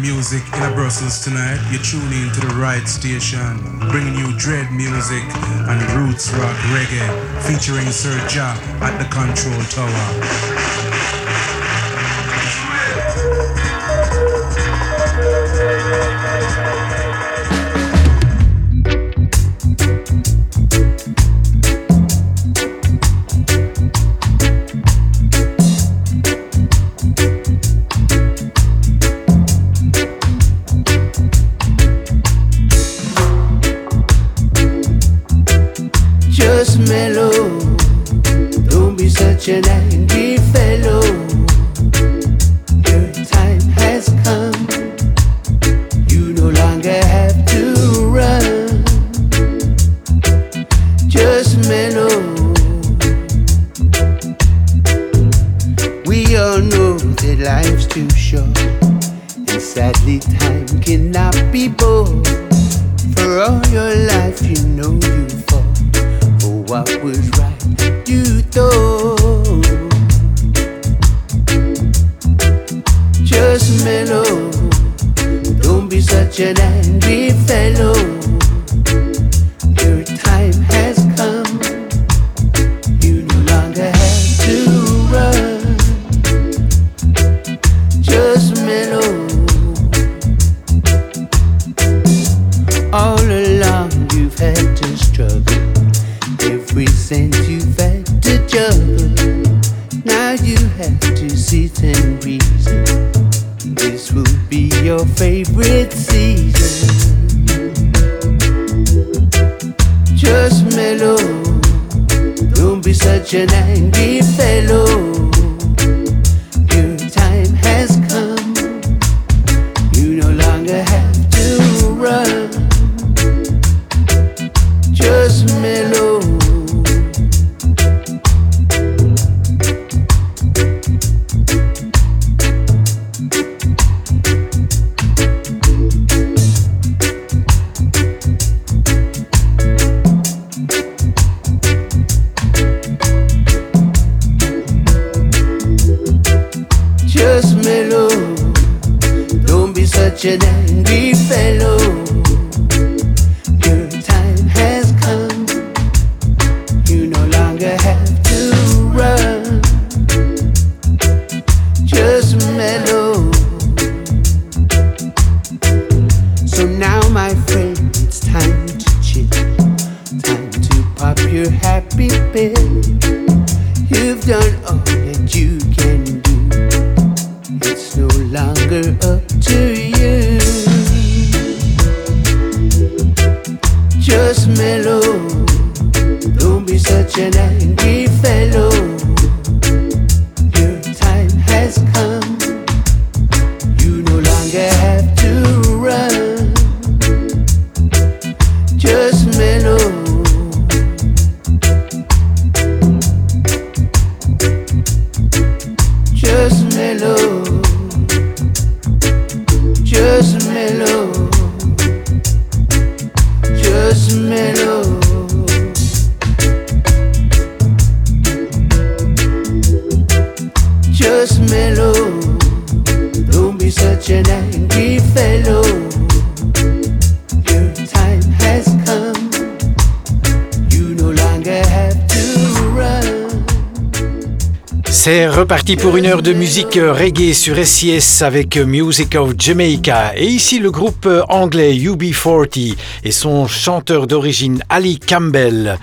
music in a Brussels tonight, you're tuning into the right station, bringing you dread music and roots rock reggae, featuring Sir at the control tower. Just mellow. Reparti pour une heure de musique reggae sur SIS avec Music of Jamaica. Et ici le groupe anglais UB40 et son chanteur d'origine Ali Campbell.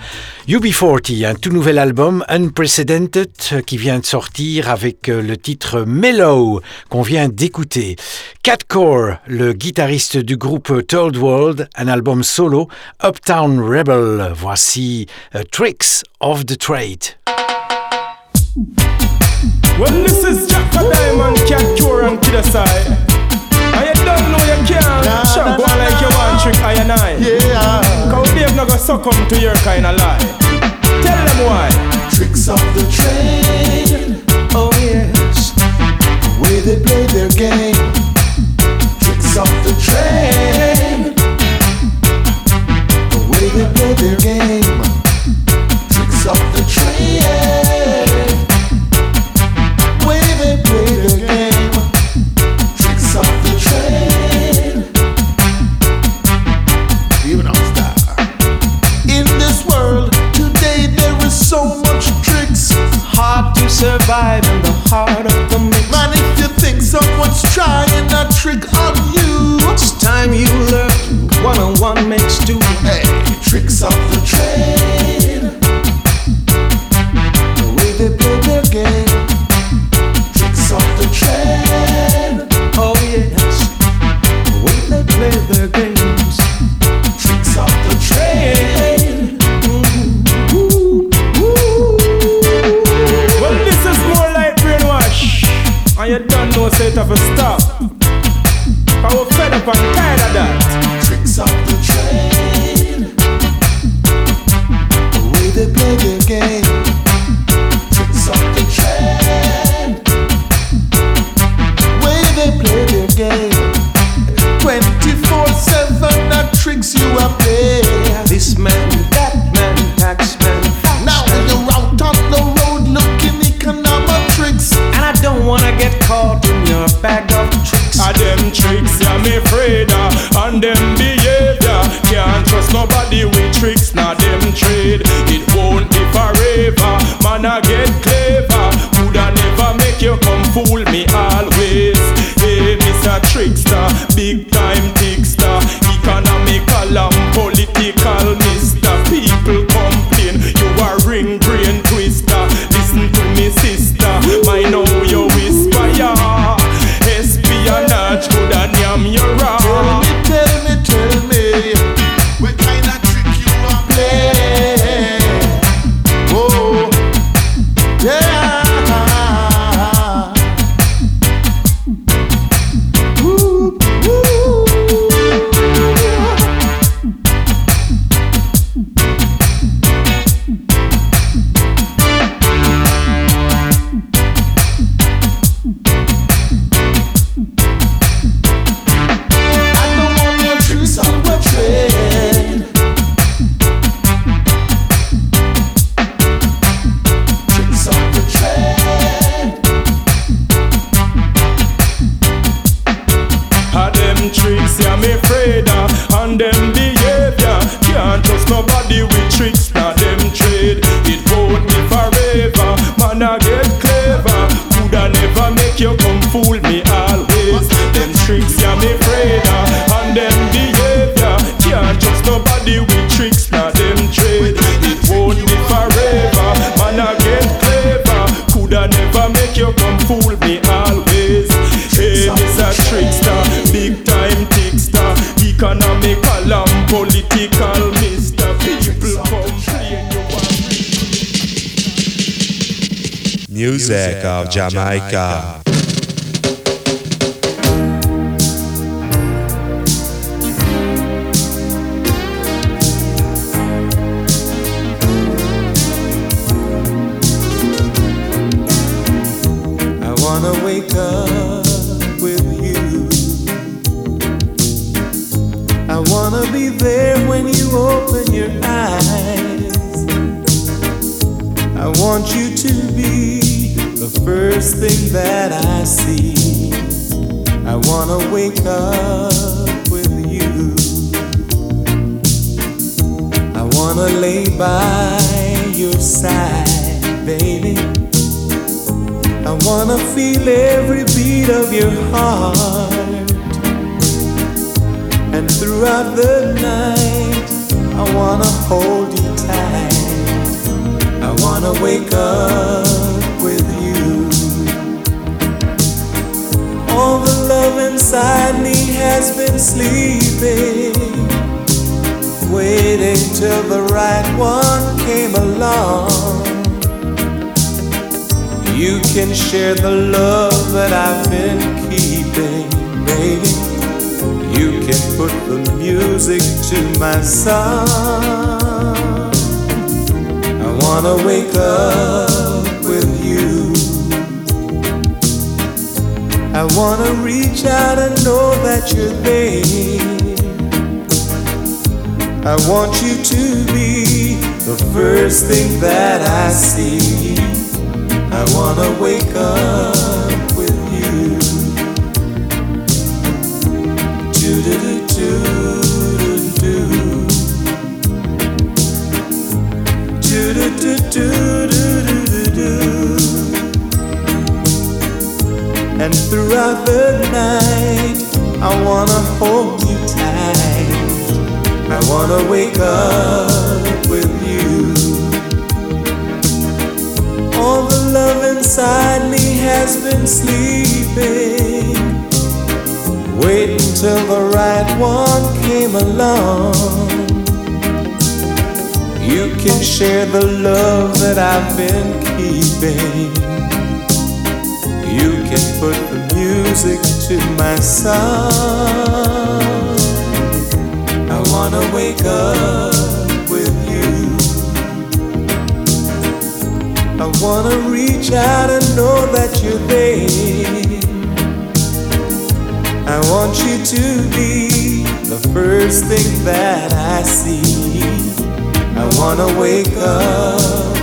UB40, un tout nouvel album Unprecedented qui vient de sortir avec le titre Mellow qu'on vient d'écouter. Cat Core, le guitariste du groupe Told World, un album solo Uptown Rebel. Voici Tricks of the Trade. When this is Jack for Diamond, Cat Coore and Kid aside. And you don't know you can't nah, nah, nah, like you want trick I and I. Yeah. Cause they've not gonna succumb to your kind of lie. Tell them why. Tricks of the trade. Oh yes. The way they play their game. Tricks of the trade. The way they play their game. Tricks of the trade. vibe in the heart of the mix. Man, if you think someone's trying a trick on you, it's time you learn. One on one makes two. Hey, tricks of the trade. my God. throughout the night. I wanna hold you tight. I wanna wake up with you. All the love inside me has been sleeping, waiting till the right one came along. You can share the love that I've been keeping, baby. You can put the music to my song. I wanna wake up with you. I wanna reach out and know that you're there. I want you to be the first thing that I see. I wanna wake up. And throughout the night, I wanna hold you tight. I wanna wake up with you. All the love inside me has been sleeping. Wait until the right one came along. You can share the love that I've been keeping. Can put the music to my song. I wanna wake up with you. I wanna reach out and know that you're there. I want you to be the first thing that I see. I wanna wake up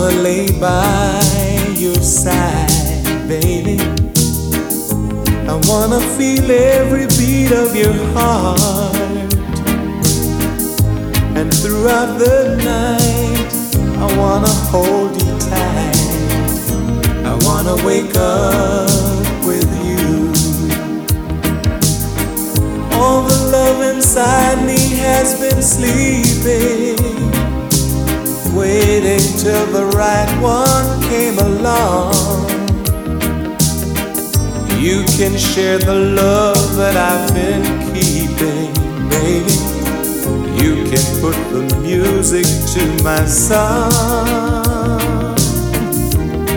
I wanna lay by your side, baby. I wanna feel every beat of your heart. And throughout the night, I wanna hold you tight. I wanna wake up with you. All the love inside me has been sleeping, waiting till the right one came along. You can share the love that I've been keeping, baby. You can put the music to my song.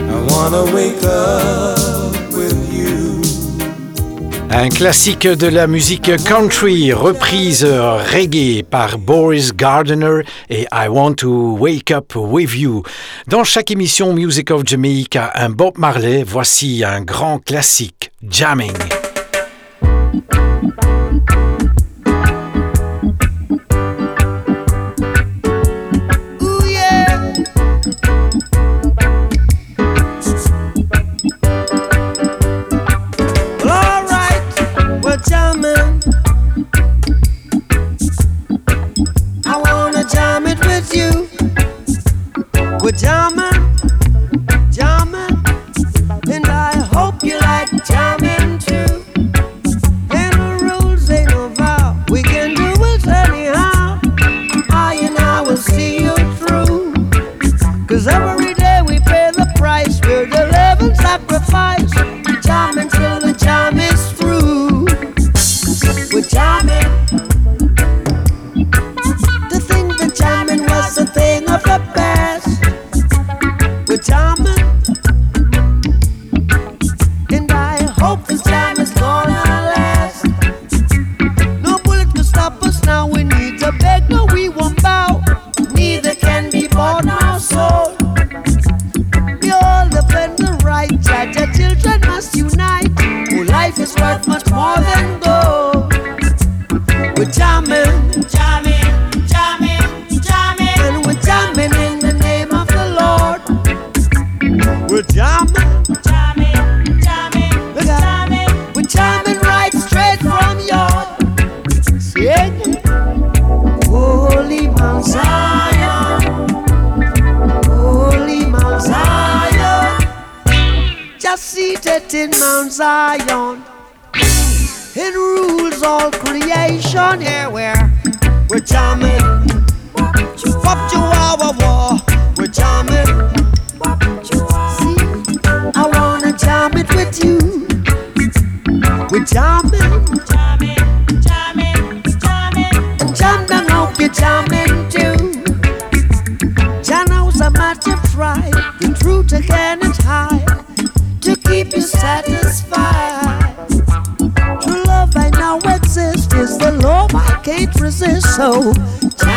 I wanna wake up. Un classique de la musique country, reprise reggae par Boris Gardner et I Want to Wake Up With You. Dans chaque émission Music of Jamaica, un Bob Marley, voici un grand classique, Jamming. Diamond.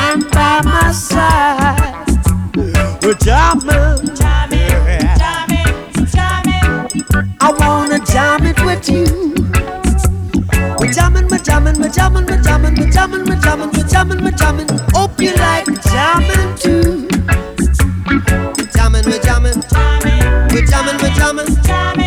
man by my side. Well, jam it, jam it, jam it, jam it. I wanna jam it with you. We're jamming, we're jamming, we're jamming, we're jamming, we're jamming, we're jamming, we're jamming, we're jamming. Hope you like jamming too. We're jamming, we're jamming, we're jamming, we're jamming.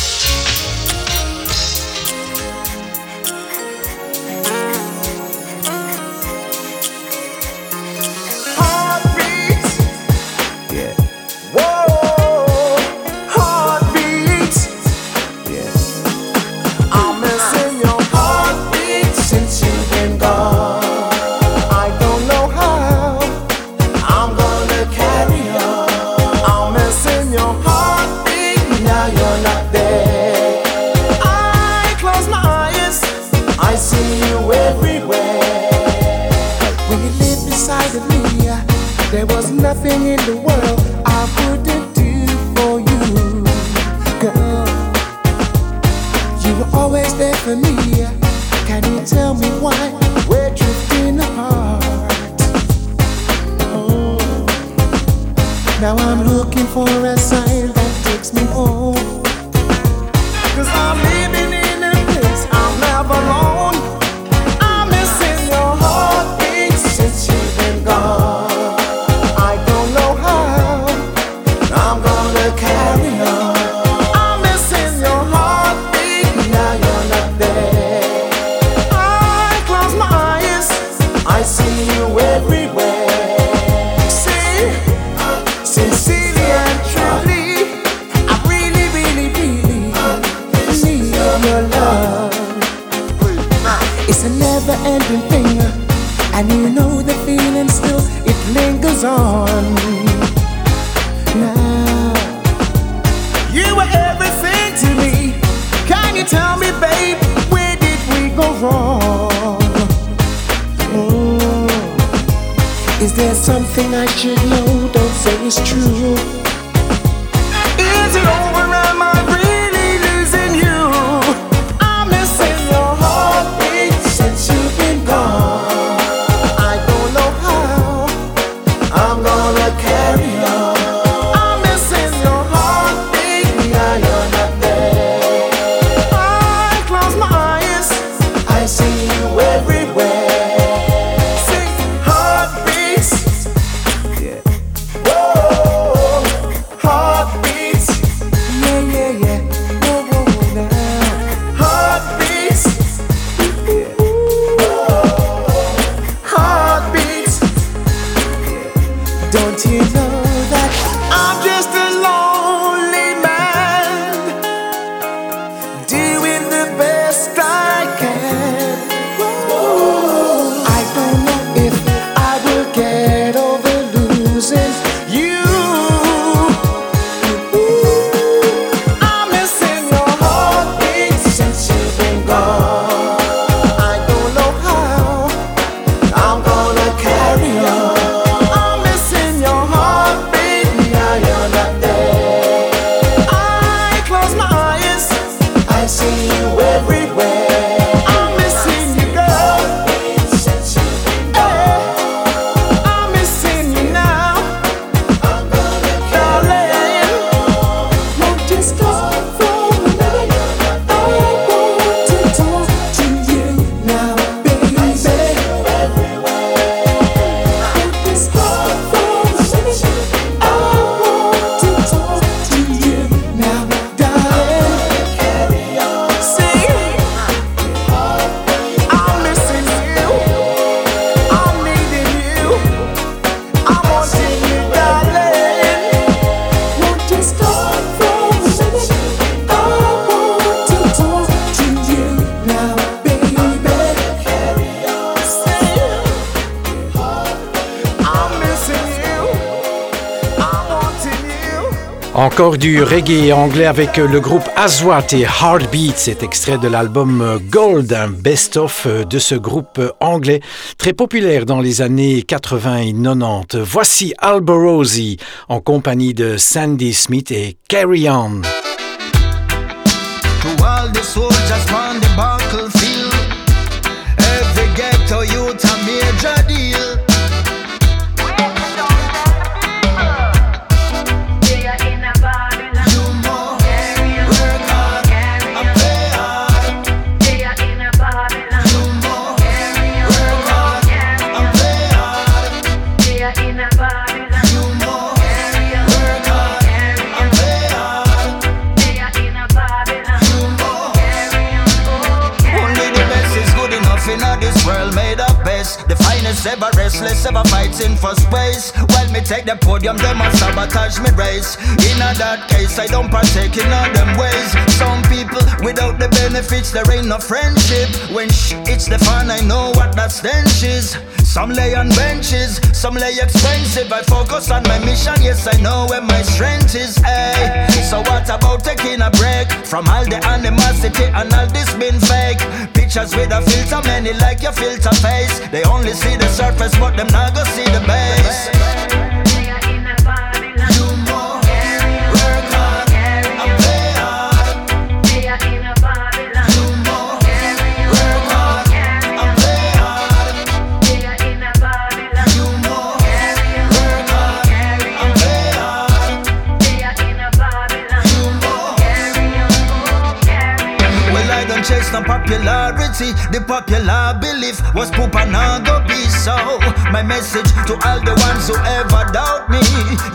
me. There was nothing in the world I wouldn't. Du reggae anglais avec le groupe Aswat et Heartbeat. C'est extrait de l'album Gold, un best-of de ce groupe anglais très populaire dans les années 80 et 90. Voici Alborosi en compagnie de Sandy Smith et Carry On. Ever restless, ever fighting for space. Me take the podium, them a sabotage me race. In a that case, I don't partake in all them ways. Some people, without the benefits, there ain't no friendship. When sh- it's the fun, I know what that stench is. Some lay on benches, some lay expensive. I focus on my mission, yes, I know where my strength is. Hey, so what about taking a break from all the animosity and all this been fake? Pictures with a filter, many like your filter face. They only see the surface, but them not go see the base. No popularity. The popular belief was poop and not go be so. My message to all the ones who ever doubt me.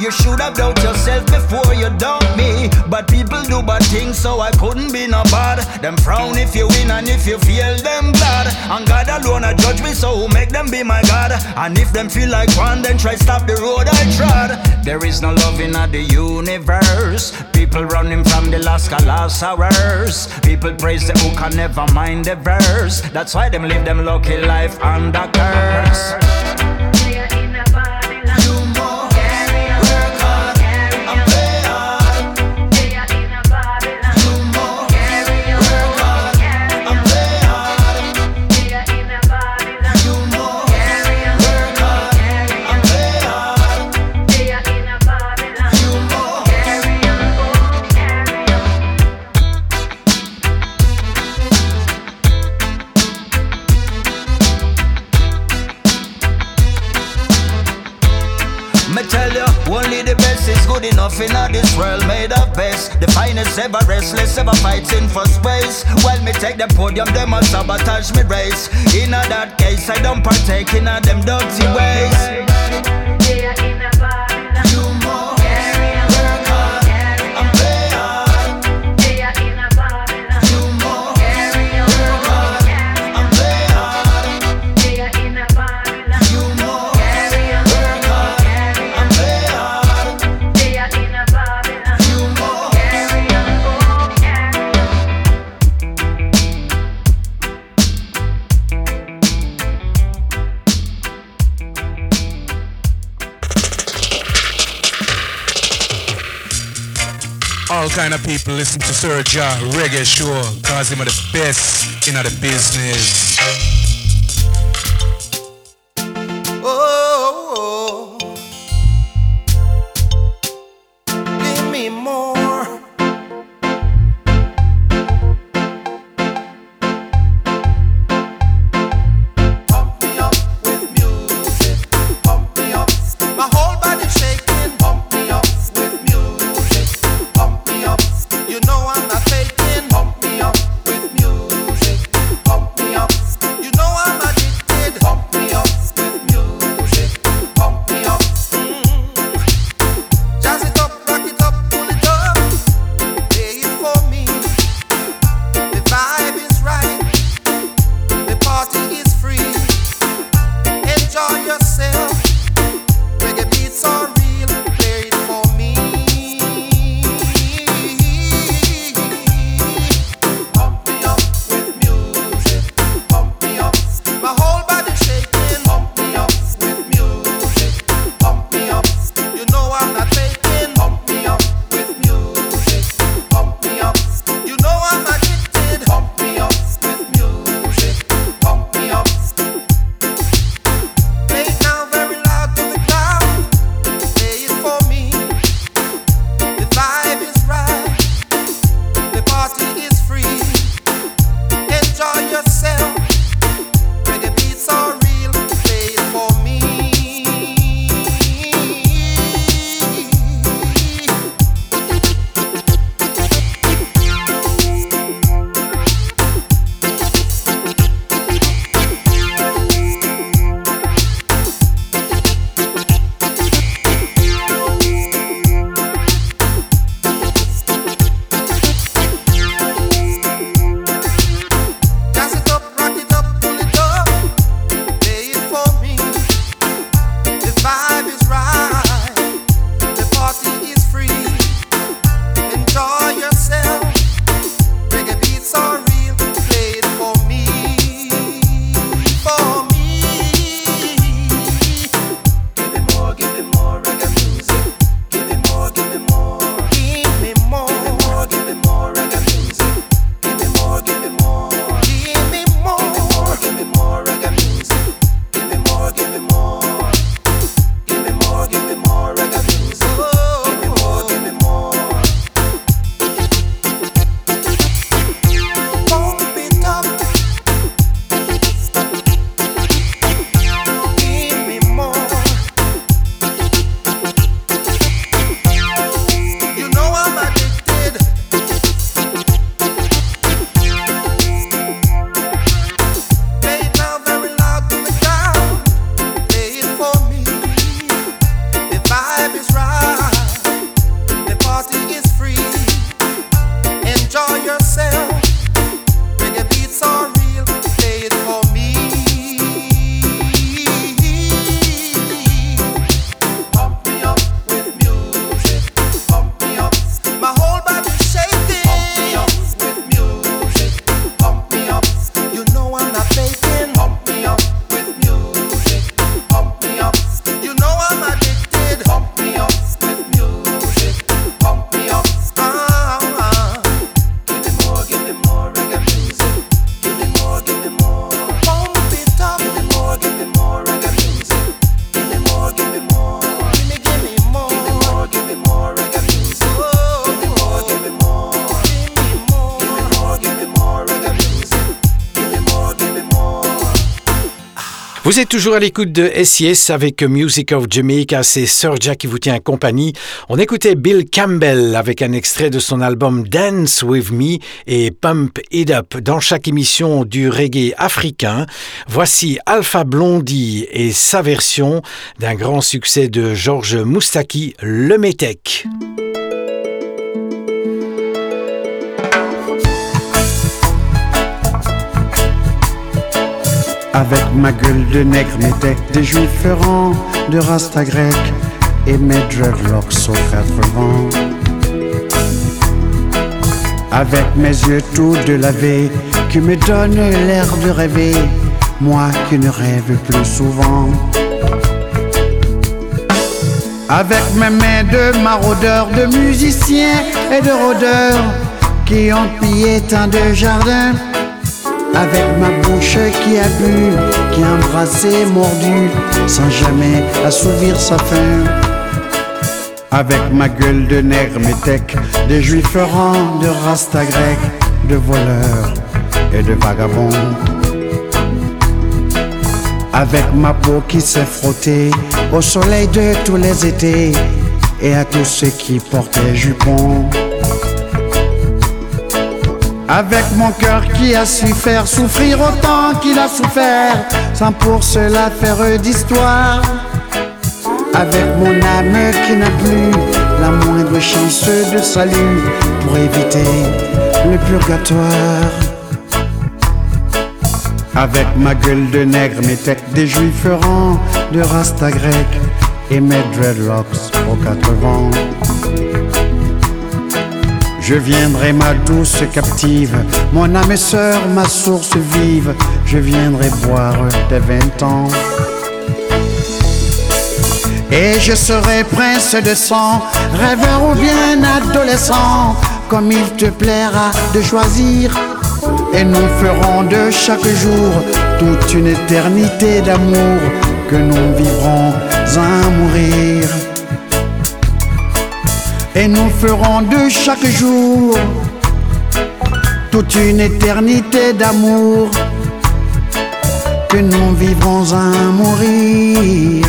You should have doubt yourself before you doubt me. But people do bad things, so I couldn't be no bad. Them frown if you win and if you feel them glad. And God alone a judge me, so make them be my God? And if them feel like one, then try stop the road I trod. There is no love in the universe. People running from the last last hours. People praise the who can never mind the verse. That's why them live them lucky life under curse. Nothing of this world made of best. The finest ever restless, ever fighting for space. While me take the podium, them a sabotage me race. In that case, I don't partake in them dirty ways. All kind of people listen to Sir Jah Reggae Show cause him are the best in the business. Vous êtes toujours à l'écoute de SIS avec Music of Jamaica, c'est Surja qui vous tient compagnie. On écoutait Bill Campbell avec un extrait de son album Dance With Me et Pump It Up dans chaque émission du reggae africain. Voici Alpha Blondie et sa version d'un grand succès de Georges Moustaki, Le Métèque. Avec ma gueule de nègre, mes decks, des juifs de rasta grec et mes dreadlocks aux quatre vents. Avec mes yeux tout de laver, qui me donnent l'air de rêver, moi qui ne rêve plus souvent. Avec mes mains de maraudeurs, de musiciens et de rôdeurs, qui ont pillé tant de jardins avec ma bouche qui a bu, qui a embrassé, mordu, sans jamais assouvir sa faim. Avec ma gueule de nègre métèque, de juifs errants, de rasta grec, de voleurs et de vagabonds. Avec ma peau qui s'est frottée au soleil de tous les étés et à tous ceux qui portaient jupons. Avec mon cœur qui a su faire souffrir autant qu'il a souffert, sans pour cela faire d'histoire. Avec mon âme qui n'a plus la moindre chance de salut pour éviter le purgatoire. Avec ma gueule de nègre, mes têtes des juifs errants, de rasta grec et mes dreadlocks aux quatre vents. Je viendrai ma douce captive, mon âme sœur, ma source vive, je viendrai boire tes vingt ans. Et je serai prince de sang, rêveur ou bien adolescent, comme il te plaira de choisir. Et nous ferons de chaque jour toute une éternité d'amour que nous vivrons à mourir et nous ferons de chaque jour toute une éternité d'amour que nous vivrons à mourir.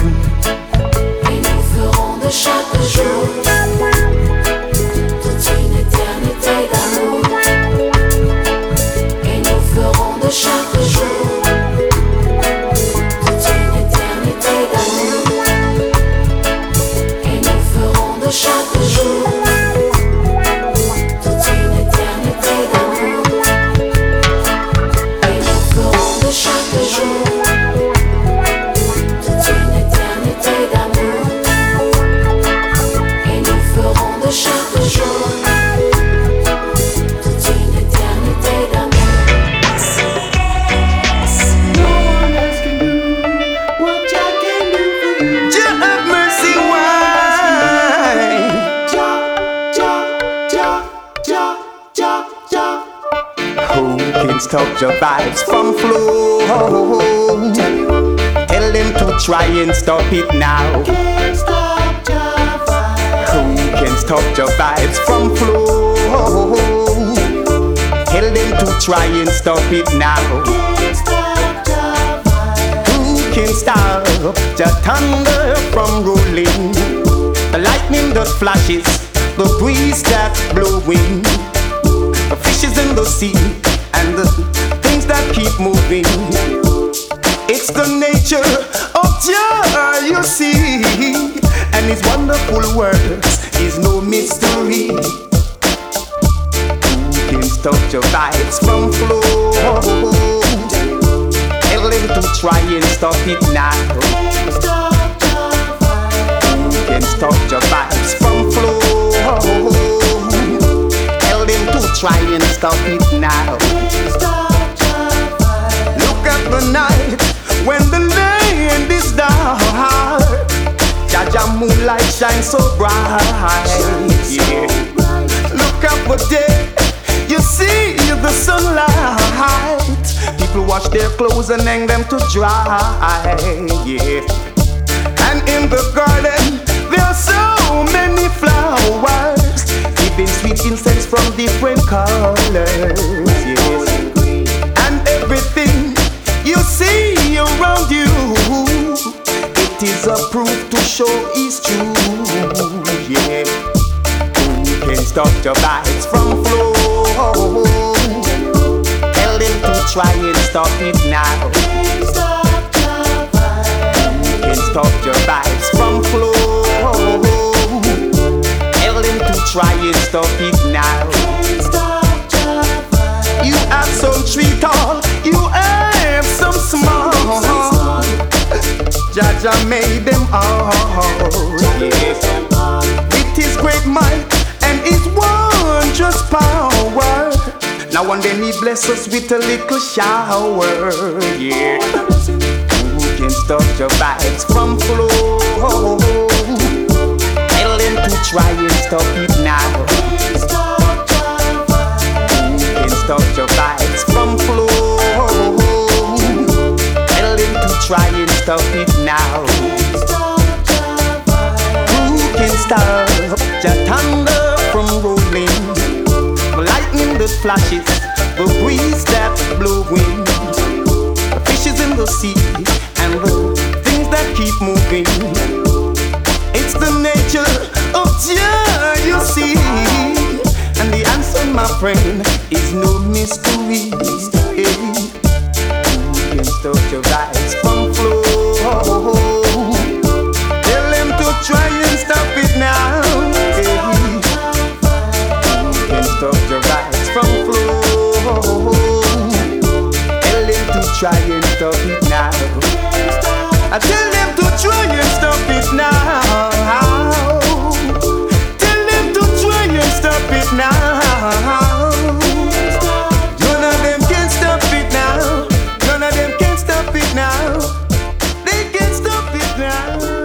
Stop your vibes from flow? Tell them to try and stop it now. Who can stop your vibes from flow? Tell them to try and stop it now. Who can stop the thunder from rolling? The lightning that flashes, the breeze that's blowing, the fishes in the sea, and the keep moving. It's the nature of joy, you see, and His wonderful works is no mystery. Who can stop your vibes from flow? Tell them to try and stop it now. Who can stop your vibes from flow? Tell them to try and stop it now. The night when the land is dark. Jah Jah moonlight shines so bright. Yeah. Look up the day, you see the sunlight. People wash their clothes and hang them to dry. Yeah. And in the garden, there are so many flowers, giving sweet incense from different colors. Yes. And everything you see around you It is a proof to show is true. Yeah. Who can stop your vibes from flow? Tell them to try and stop it now. Who can stop your vibes from flow? Tell them to try and stop it now. You have some sweet all, Jah Jah made them all. Yes. With his great might and his wondrous power. Now and then he bless us with a little shower. Yeah. Who can stop your vibes from flow? Tell them to try and stop it now. Who can stop your vibes stop it now. Who can stop the thunder from rolling? The lightning that flashes, the breeze that blowing, the fishes in the sea, and the things that keep moving. It's the nature of Jah, you see. And the answer, my friend, is no mystery. Who can stop your vibes try and stop it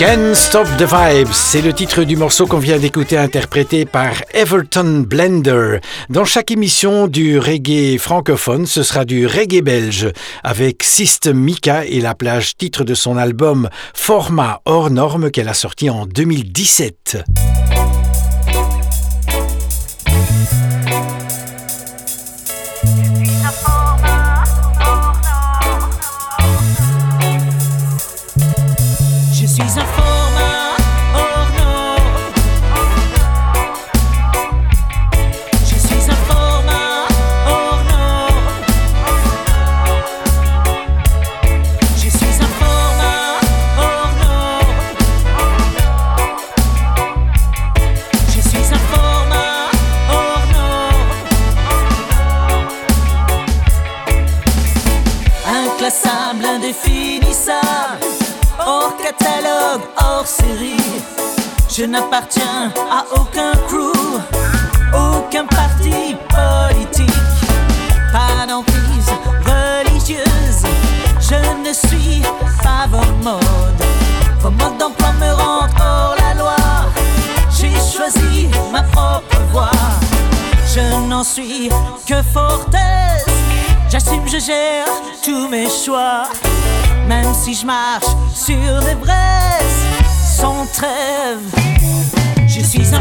now. Can Stop the Vibes, c'est le titre du morceau qu'on vient d'écouter interprété par Everton Blender. Dans chaque émission du reggae francophone, ce sera du reggae belge avec System Mika et la plage titre de son album Format hors norme qu'elle a sorti en 2017. Je n'appartiens à aucun crew, aucun parti politique, pas d'emprise religieuse. Je ne suis pas vos modes, vos modes d'emploi me rendent hors la loi. J'ai choisi ma propre voie, je n'en suis que fortaise. J'assume, je gère tous mes choix. Même si je marche sur des braises sans trêve, je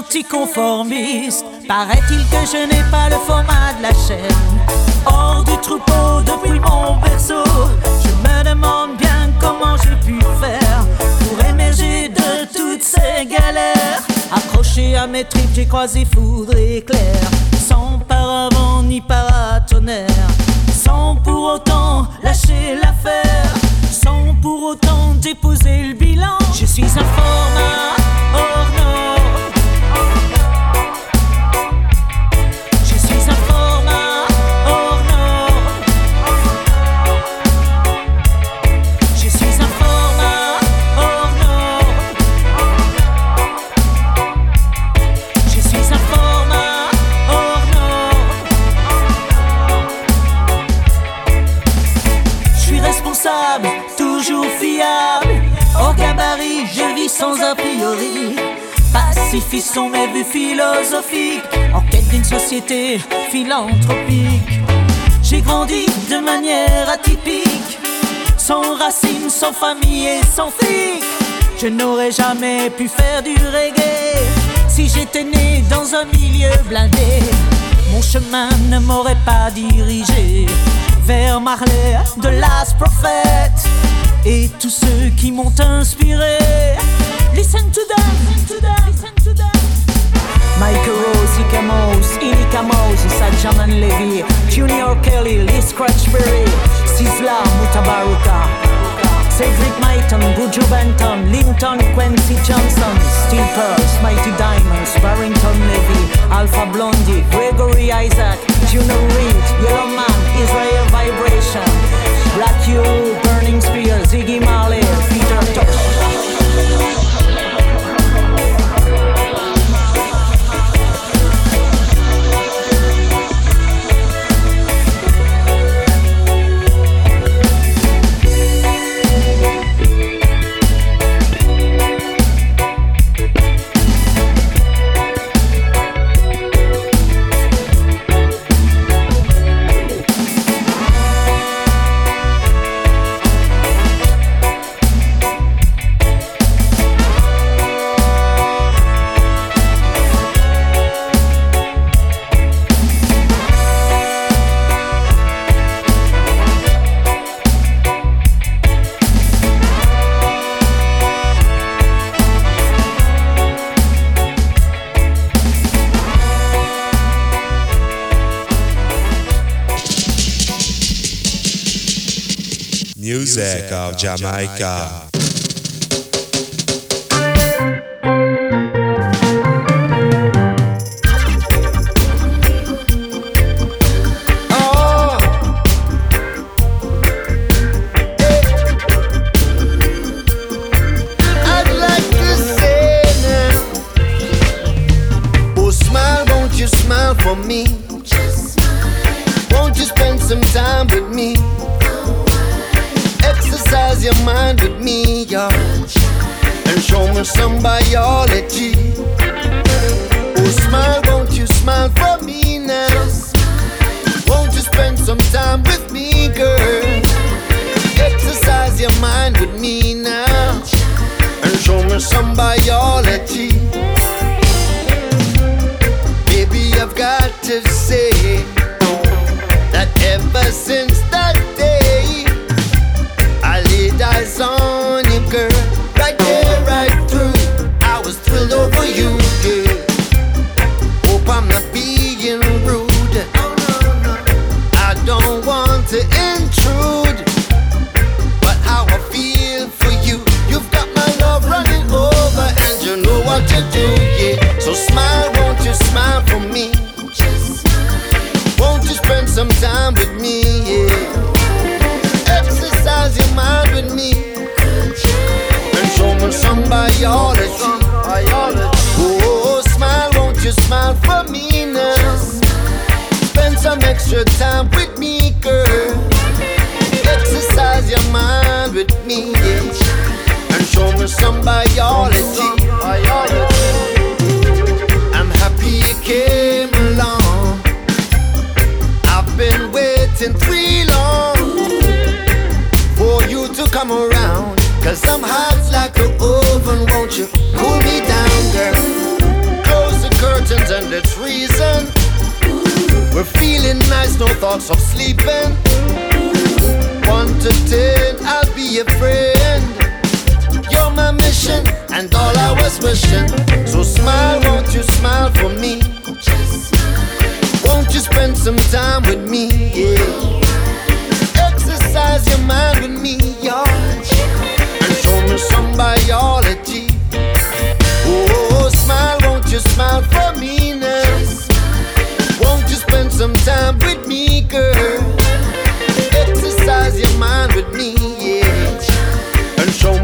anticonformiste. Paraît-il que je n'ai pas le format de la chaîne. Hors du troupeau depuis mon berceau. Je me demande bien comment j'ai pu faire pour émerger de toutes ces galères. Accroché à mes tripes, j'ai croisé foudre et éclair. Sans paravent ni paratonnerre. Sans pour autant lâcher l'affaire. Sans pour autant déposer le bilan. Je suis un format Pacifistes sont mes vues philosophiques, en quête d'une société philanthropique. J'ai grandi de manière atypique, sans racines, sans famille et sans flic. Je n'aurais jamais pu faire du reggae si j'étais né dans un milieu blindé. Mon chemin ne m'aurait pas dirigé vers Marley de Last Prophet et tous ceux qui m'ont inspiré. Listen to them, listen to them, listen to them. Michael Rose, Ika Mouse, Inika Mouse, Ijahman Levi, Junior Kelly, Lee Scratch Perry, Sizzla, Mutabaruka, Cedric Myton, Buju Banton, Linton, Kwesi Johnson, Steel Pulse, Mighty Diamonds, Barrington Levy, Alpha Blondy, Gregory Isaac, Junior Reid, Yellow Man, Israel Vibration, Black You, Jamaica.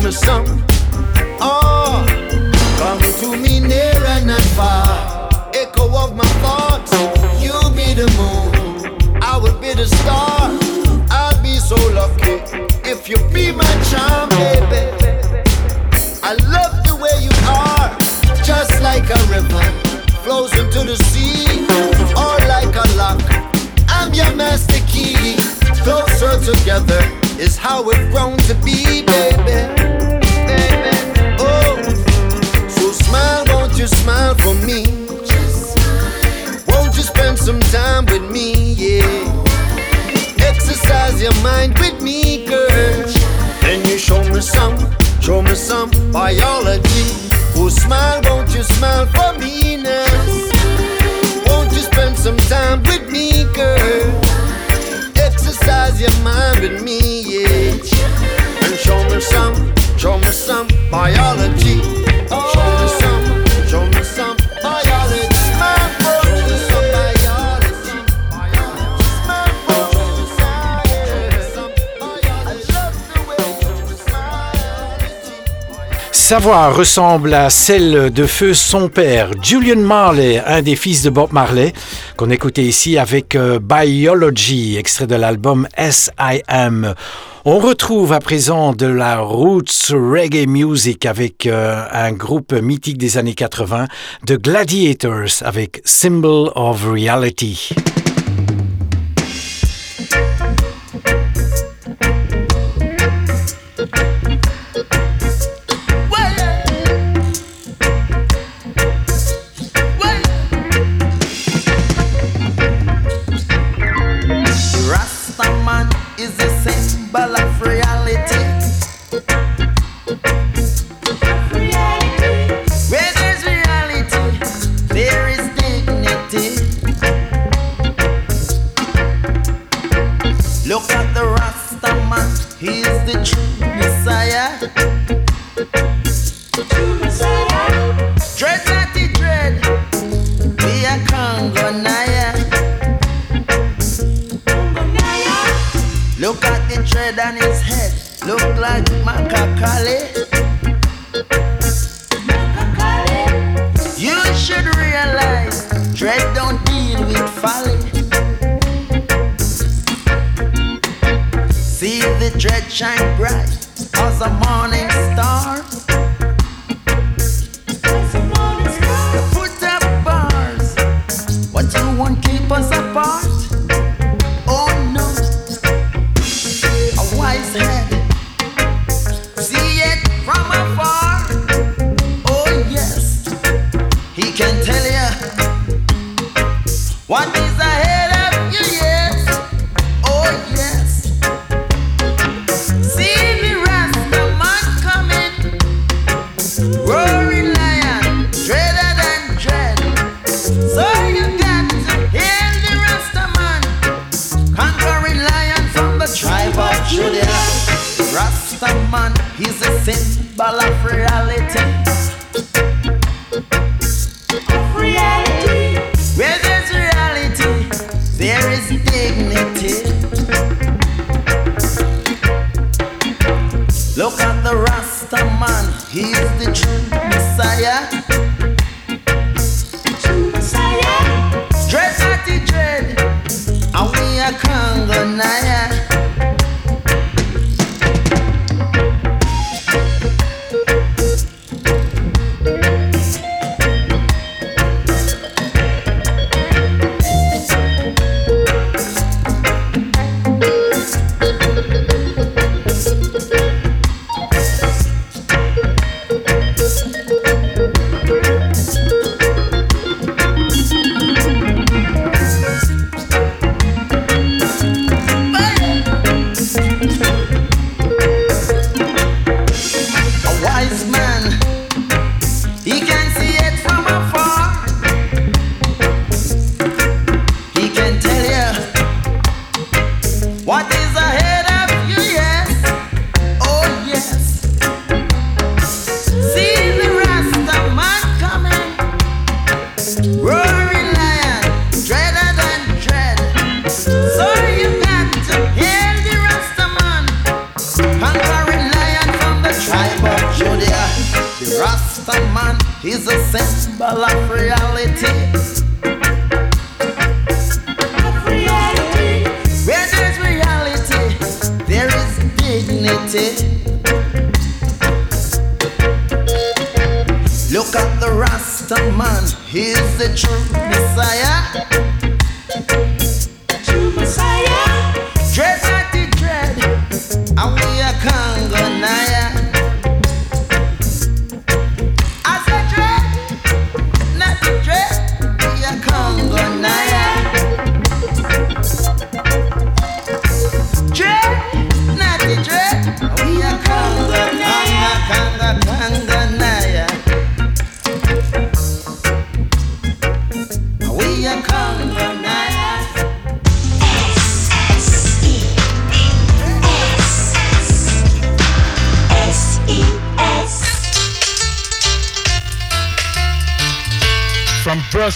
me something. Oh, come to me near and not far. Echo of my thoughts. You be the moon, I would be the star. I'd be so lucky if you be my charm, baby. I love the way you are, just like a river flows into the sea, or like a lock. I'm your master key. Closer together is how we've grown to be, baby. for me. Won't you spend some time with me? Yeah. Exercise your mind with me, girl. Can you show me some, show me some biology? Oh, smile, won't you smile for me now? Won't you spend some time with me, girl? Exercise your mind with me, yeah. And show me some, show me some biology. Sa voix ressemble à celle de feu son père, Julian Marley, un des fils de Bob Marley, qu'on écoutait ici avec euh, Biology, extrait de l'album S.I.M. On retrouve à présent de la roots reggae music avec euh, un groupe mythique des années 80, The Gladiators, avec Symbol of Reality. the Rasta man. He is the true Messiah.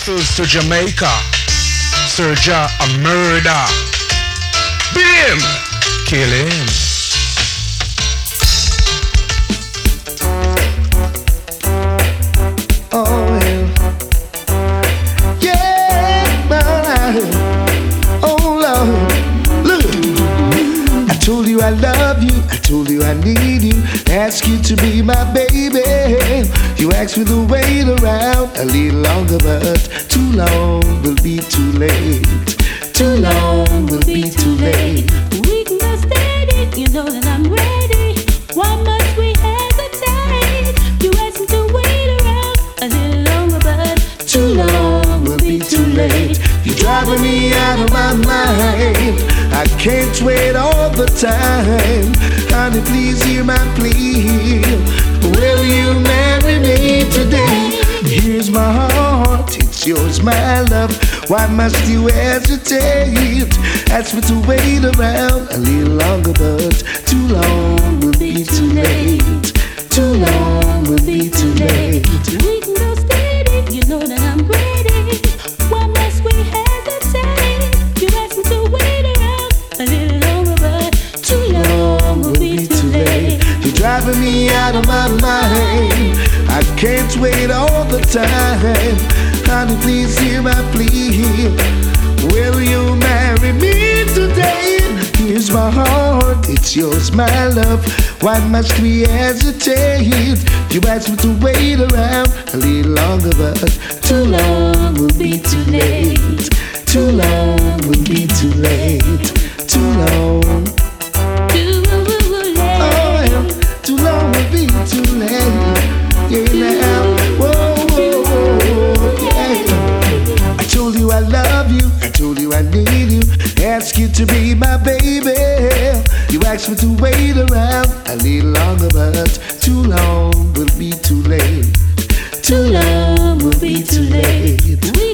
To Jamaica, Serja a murder. Beat him, kill him. Oh. Yeah. Oh. Look. I told you I love you. I told you I need you. Ask you to be my baby. You ask me to wait around a little longer, but too long will be too late. Too long will be too late. We can go steady, you know that I'm ready. Why must we hesitate? You asked me to wait around a little longer, but Too long will be too late. You're driving me out of my mind. I can't wait all the time. Honey, please hear my plea. Will you marry me today? Here's my heart, it's yours, my love. Why must you hesitate? Ask me to wait around a little longer, but too long will be too late. Too long will be too late. Driving me out of my mind. I can't wait all the time. Honey, please hear my plea. Will you marry me today? Here's my heart, it's yours, my love. Why must we hesitate? You asked me to wait around a little longer, but too long will be too late. Too long will be too late. Too long. Too long will be too late.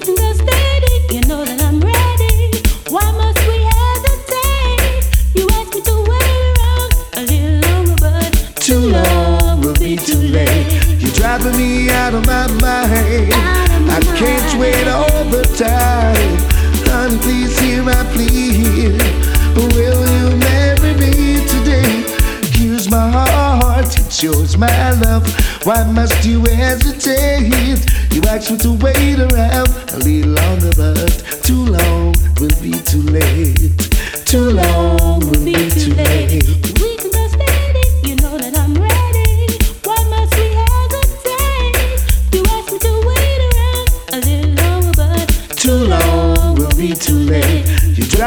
Out of my mind. I can't wait all the time. Honey, please hear my plea. Will you marry me today? Here's my heart, it's yours, my love. Why must you hesitate? You asked me to wait around a little longer, but too long will be too late. Too long will be too late.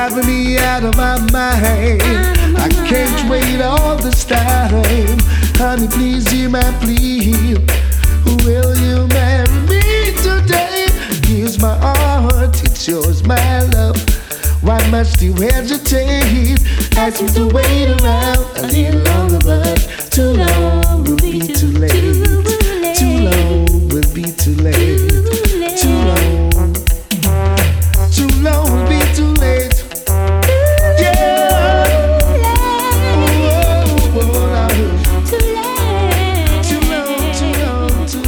Driving me out of my mind. I can't wait all this time. Honey, please hear my plea. Will you marry me today? Here's my heart, it's yours, my love. Why must you hesitate? Ask me to wait around a little longer, but too long will be too late.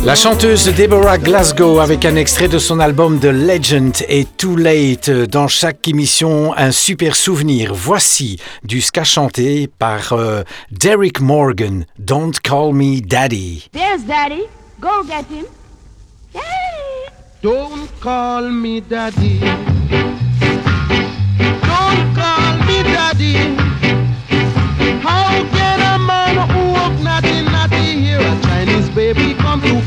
La chanteuse Deborah Glasgow avec un extrait de son album The Legend et Too Late. Dans chaque émission, un super souvenir. Voici du ska chanté par euh, Derek Morgan. Don't Call Me Daddy. There's Daddy. Go get him. Daddy. Don't call me daddy. Don't call me daddy. How can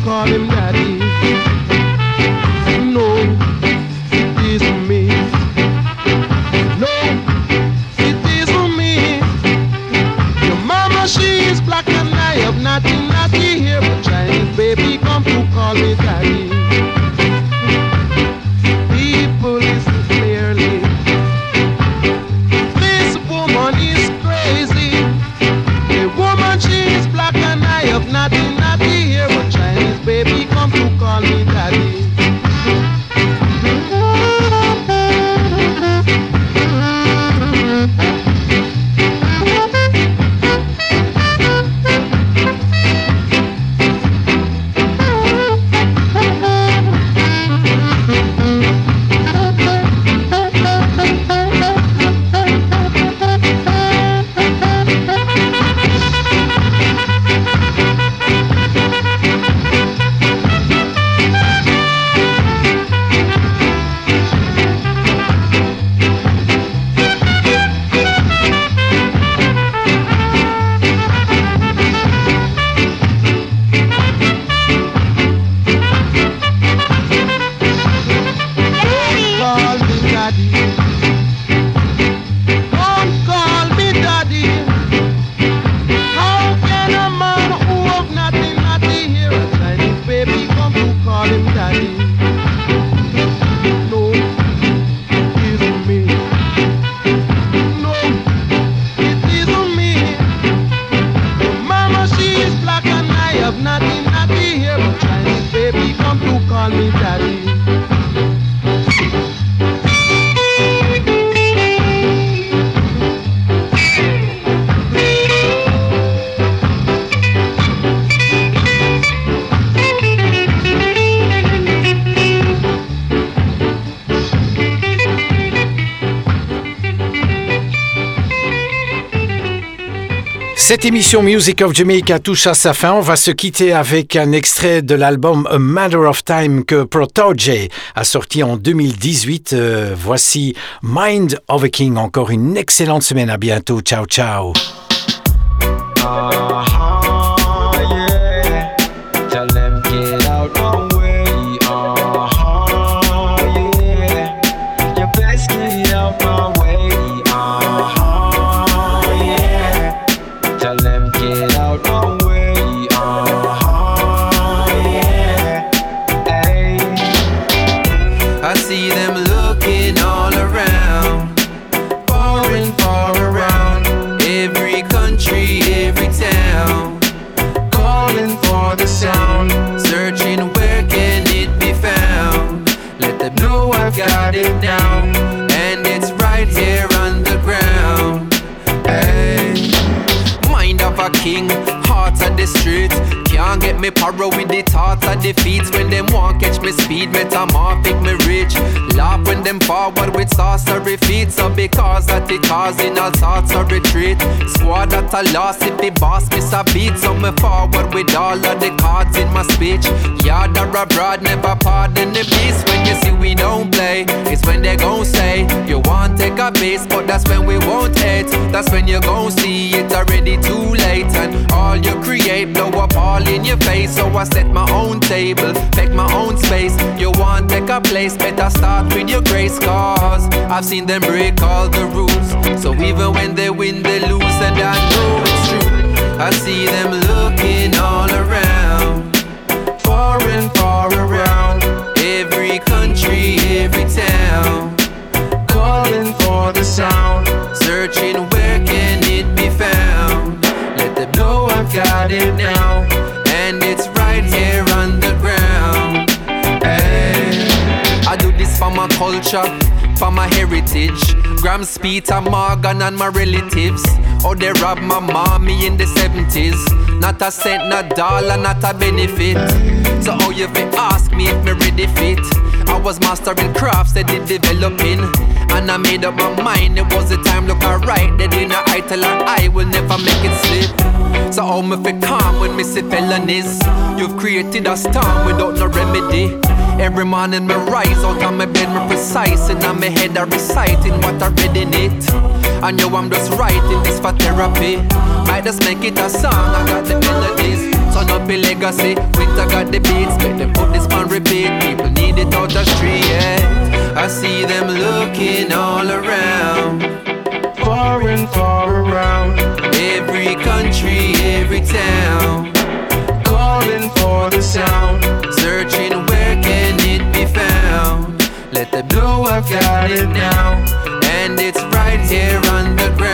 call him daddy. No, it isn't me. No, it isn't me. Your mama, she is black and I have nothing, nothing here, but Chinese baby, come to call me daddy. Cette émission Music of Jamaica touche à sa fin. On va se quitter avec un extrait de l'album A Matter of Time que Protoje a sorti en 2018. Euh, voici Mind of a King. Encore une excellente semaine. À bientôt. Ciao, ciao. Uh-huh, forward with feats, so because that it causing all sorts of retreat. Squad that a loss if the boss miss a beat, so me forward with all of the cards in my speech. Yard or abroad, never pardon the peace. When you see we don't play, it's when they gon' say you want take a base, but that's when we won't hate. That's when you gon' see it already too late, and all you create blow up all in your face. So I set my own table, make my own space. You want take a place, better start with your grace, cause I've seen them break all the rules. So even when they win, they lose, and I know it's true. I see them looking all around, far and far around. Every country, every town, calling for the sound, searching where can it be found. Let them know I've got it now, and it's right here underground. Hey. I do this for my culture, for my heritage. Grams, Peter, Morgan, and my relatives. Oh, they robbed my mommy in the 70s. Not a cent, not a dollar, not a benefit. So, how you fi ask me if me ready fit? I was mastering crafts that did developing. And I made up my mind, it was the time look alright. They didn't I tell I will never make it slip. So how me fi calm when me see felonies? You've created a storm without no remedy. Every morning me rise out of my bed, me precise And on my head I reciting what I read in it. I know I'm just writing this for therapy. Might just make it a song, I got the melodies. Turn up a legacy, Winta got the beats. Make them put this on repeat, people need it out the street yeah. I see them looking all around. Far and far around. Every country, every town. Calling for the sound. Search can it be found? Let the blow up, got it now, and it's right here on the ground.